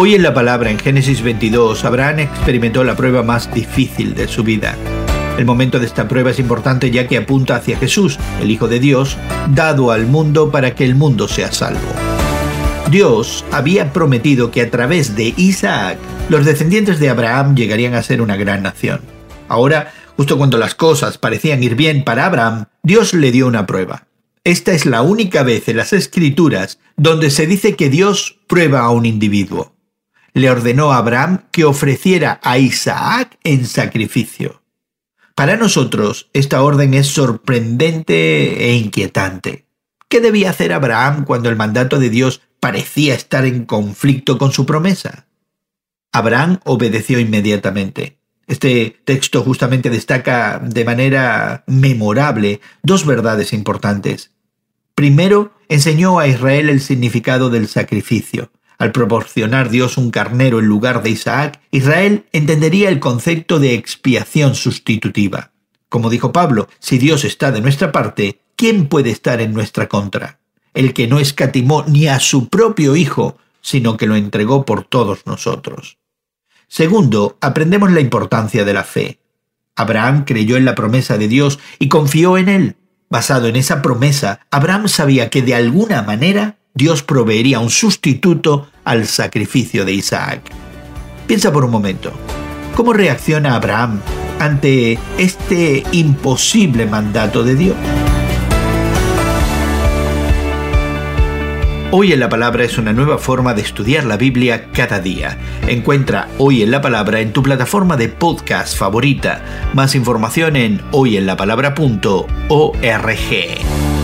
Hoy en la palabra, en Génesis 22, Abraham experimentó la prueba más difícil de su vida. El momento de esta prueba es importante ya que apunta hacia Jesús, el Hijo de Dios, dado al mundo para que el mundo sea salvo. Dios había prometido que a través de Isaac los descendientes de Abraham llegarían a ser una gran nación. Ahora, justo cuando las cosas parecían ir bien para Abraham, Dios le dio una prueba. Esta es la única vez en las Escrituras donde se dice que Dios prueba a un individuo le ordenó a Abraham que ofreciera a Isaac en sacrificio. Para nosotros esta orden es sorprendente e inquietante. ¿Qué debía hacer Abraham cuando el mandato de Dios parecía estar en conflicto con su promesa? Abraham obedeció inmediatamente. Este texto justamente destaca de manera memorable dos verdades importantes. Primero, enseñó a Israel el significado del sacrificio. Al proporcionar Dios un carnero en lugar de Isaac, Israel entendería el concepto de expiación sustitutiva. Como dijo Pablo, si Dios está de nuestra parte, ¿quién puede estar en nuestra contra? El que no escatimó ni a su propio Hijo, sino que lo entregó por todos nosotros. Segundo, aprendemos la importancia de la fe. Abraham creyó en la promesa de Dios y confió en él. Basado en esa promesa, Abraham sabía que de alguna manera Dios proveería un sustituto al sacrificio de Isaac. Piensa por un momento, ¿cómo reacciona Abraham ante este imposible mandato de Dios? Hoy en la Palabra es una nueva forma de estudiar la Biblia cada día. Encuentra Hoy en la Palabra en tu plataforma de podcast favorita. Más información en hoyenlapalabra.org.